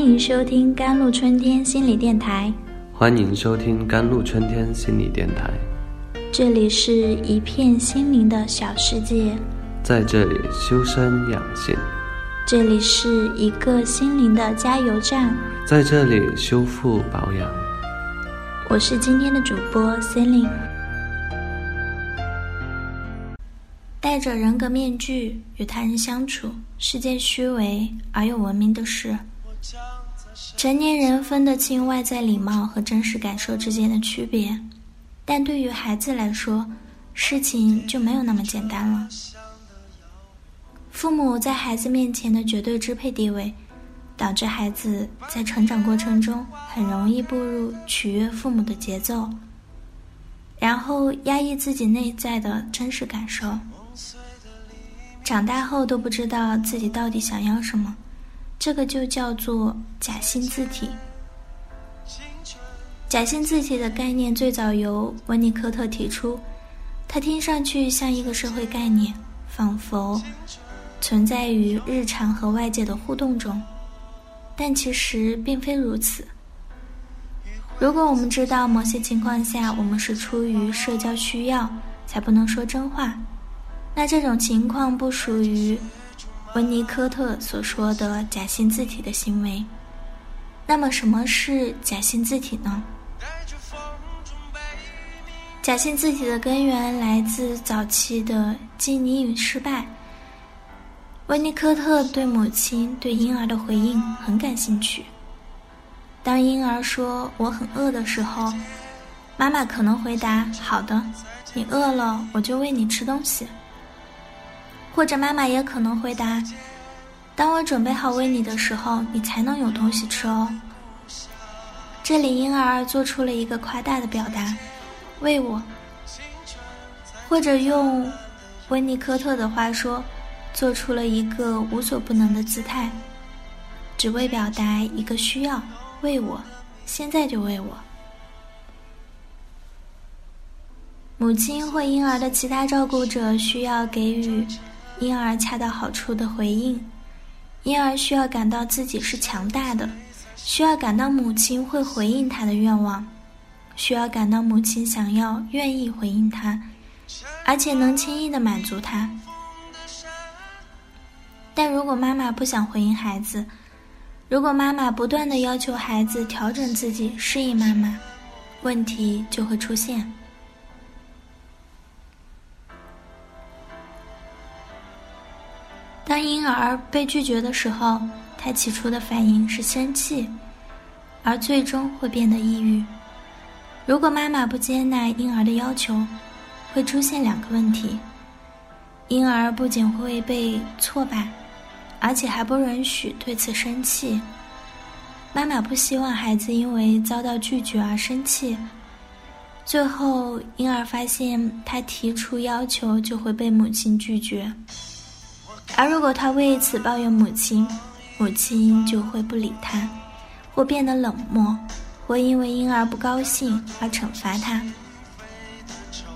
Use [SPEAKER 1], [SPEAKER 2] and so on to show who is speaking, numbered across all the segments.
[SPEAKER 1] 欢迎收听甘露春天心理电台。
[SPEAKER 2] 欢迎收听甘露春天心理电台。
[SPEAKER 1] 这里是一片心灵的小世界，
[SPEAKER 2] 在这里修身养性。
[SPEAKER 1] 这里是一个心灵的加油站，
[SPEAKER 2] 在这里修复保养。
[SPEAKER 1] 我是今天的主播 Celine。戴着人格面具与他人相处是件虚伪而又文明的事。成年人分得清外在礼貌和真实感受之间的区别，但对于孩子来说，事情就没有那么简单了。父母在孩子面前的绝对支配地位，导致孩子在成长过程中很容易步入取悦父母的节奏，然后压抑自己内在的真实感受，长大后都不知道自己到底想要什么。这个就叫做假性字体。假性字体的概念最早由温尼科特提出，它听上去像一个社会概念，仿佛存在于日常和外界的互动中，但其实并非如此。如果我们知道某些情况下我们是出于社交需要才不能说真话，那这种情况不属于。温尼科特所说的假性字体的行为，那么什么是假性字体呢？假性字体的根源来自早期的基尼与失败。温尼科特对母亲对婴儿的回应很感兴趣。当婴儿说“我很饿”的时候，妈妈可能回答：“好的，你饿了，我就喂你吃东西。”或者妈妈也可能回答：“当我准备好喂你的时候，你才能有东西吃哦。”这里婴儿做出了一个夸大的表达：“喂我。”或者用温尼科特的话说，做出了一个无所不能的姿态，只为表达一个需要：“喂我，现在就喂我。”母亲或婴儿的其他照顾者需要给予。婴儿恰到好处的回应，婴儿需要感到自己是强大的，需要感到母亲会回应他的愿望，需要感到母亲想要、愿意回应他，而且能轻易的满足他。但如果妈妈不想回应孩子，如果妈妈不断的要求孩子调整自己、适应妈妈，问题就会出现。当婴儿被拒绝的时候，他起初的反应是生气，而最终会变得抑郁。如果妈妈不接纳婴儿的要求，会出现两个问题：婴儿不仅会被挫败，而且还不允许对此生气。妈妈不希望孩子因为遭到拒绝而生气。最后，婴儿发现他提出要求就会被母亲拒绝。而如果他为此抱怨母亲，母亲就会不理他，或变得冷漠，或因为婴儿不高兴而惩罚他。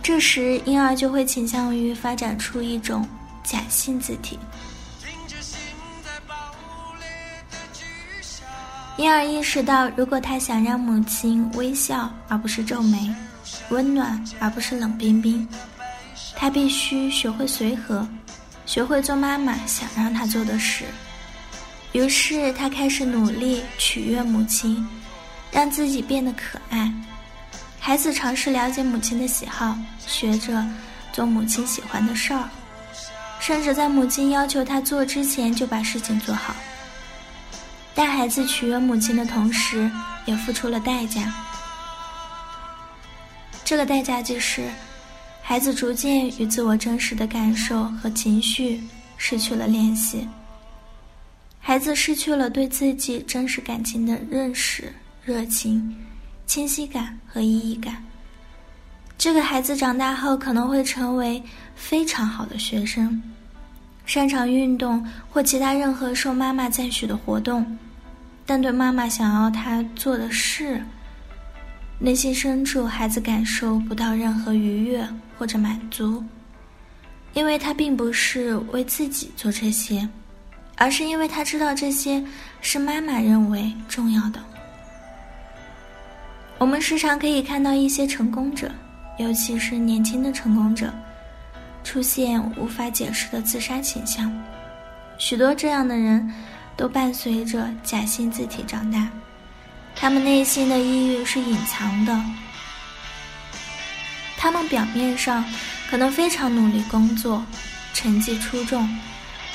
[SPEAKER 1] 这时，婴儿就会倾向于发展出一种假性字体。婴儿意识到，如果他想让母亲微笑而不是皱眉，温暖而不是冷冰冰，他必须学会随和。学会做妈妈想让他做的事，于是他开始努力取悦母亲，让自己变得可爱。孩子尝试了解母亲的喜好，学着做母亲喜欢的事儿，甚至在母亲要求他做之前就把事情做好。但孩子取悦母亲的同时，也付出了代价。这个代价就是。孩子逐渐与自我真实的感受和情绪失去了联系，孩子失去了对自己真实感情的认识、热情、清晰感和意义感。这个孩子长大后可能会成为非常好的学生，擅长运动或其他任何受妈妈赞许的活动，但对妈妈想要他做的事。内心深处，孩子感受不到任何愉悦或者满足，因为他并不是为自己做这些，而是因为他知道这些是妈妈认为重要的。我们时常可以看到一些成功者，尤其是年轻的成功者，出现无法解释的自杀倾向。许多这样的人都伴随着假性自体长大，他们内心的抑郁是隐藏的。他们表面上可能非常努力工作，成绩出众，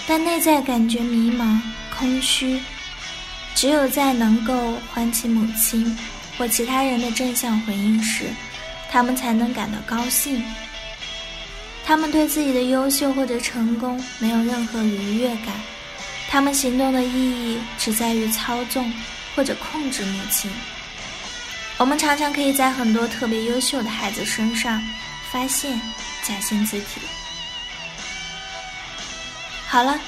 [SPEAKER 1] 但内在感觉迷茫、空虚。只有在能够唤起母亲。或其他人的正向回应时，他们才能感到高兴。他们对自己的优秀或者成功没有任何愉悦感，他们行动的意义只在于操纵或者控制母亲。我们常常可以在很多特别优秀的孩子身上发现假性自体。好了，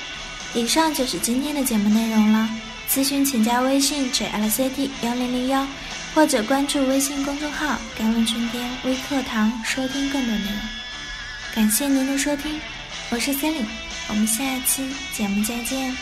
[SPEAKER 1] 以上就是今天的节目内容了。咨询请加微信 jlct 幺零零幺。或者关注微信公众号“甘露春天微课堂”，收听更多内容。感谢您的收听，我是 Celine，我们下一期节目再见。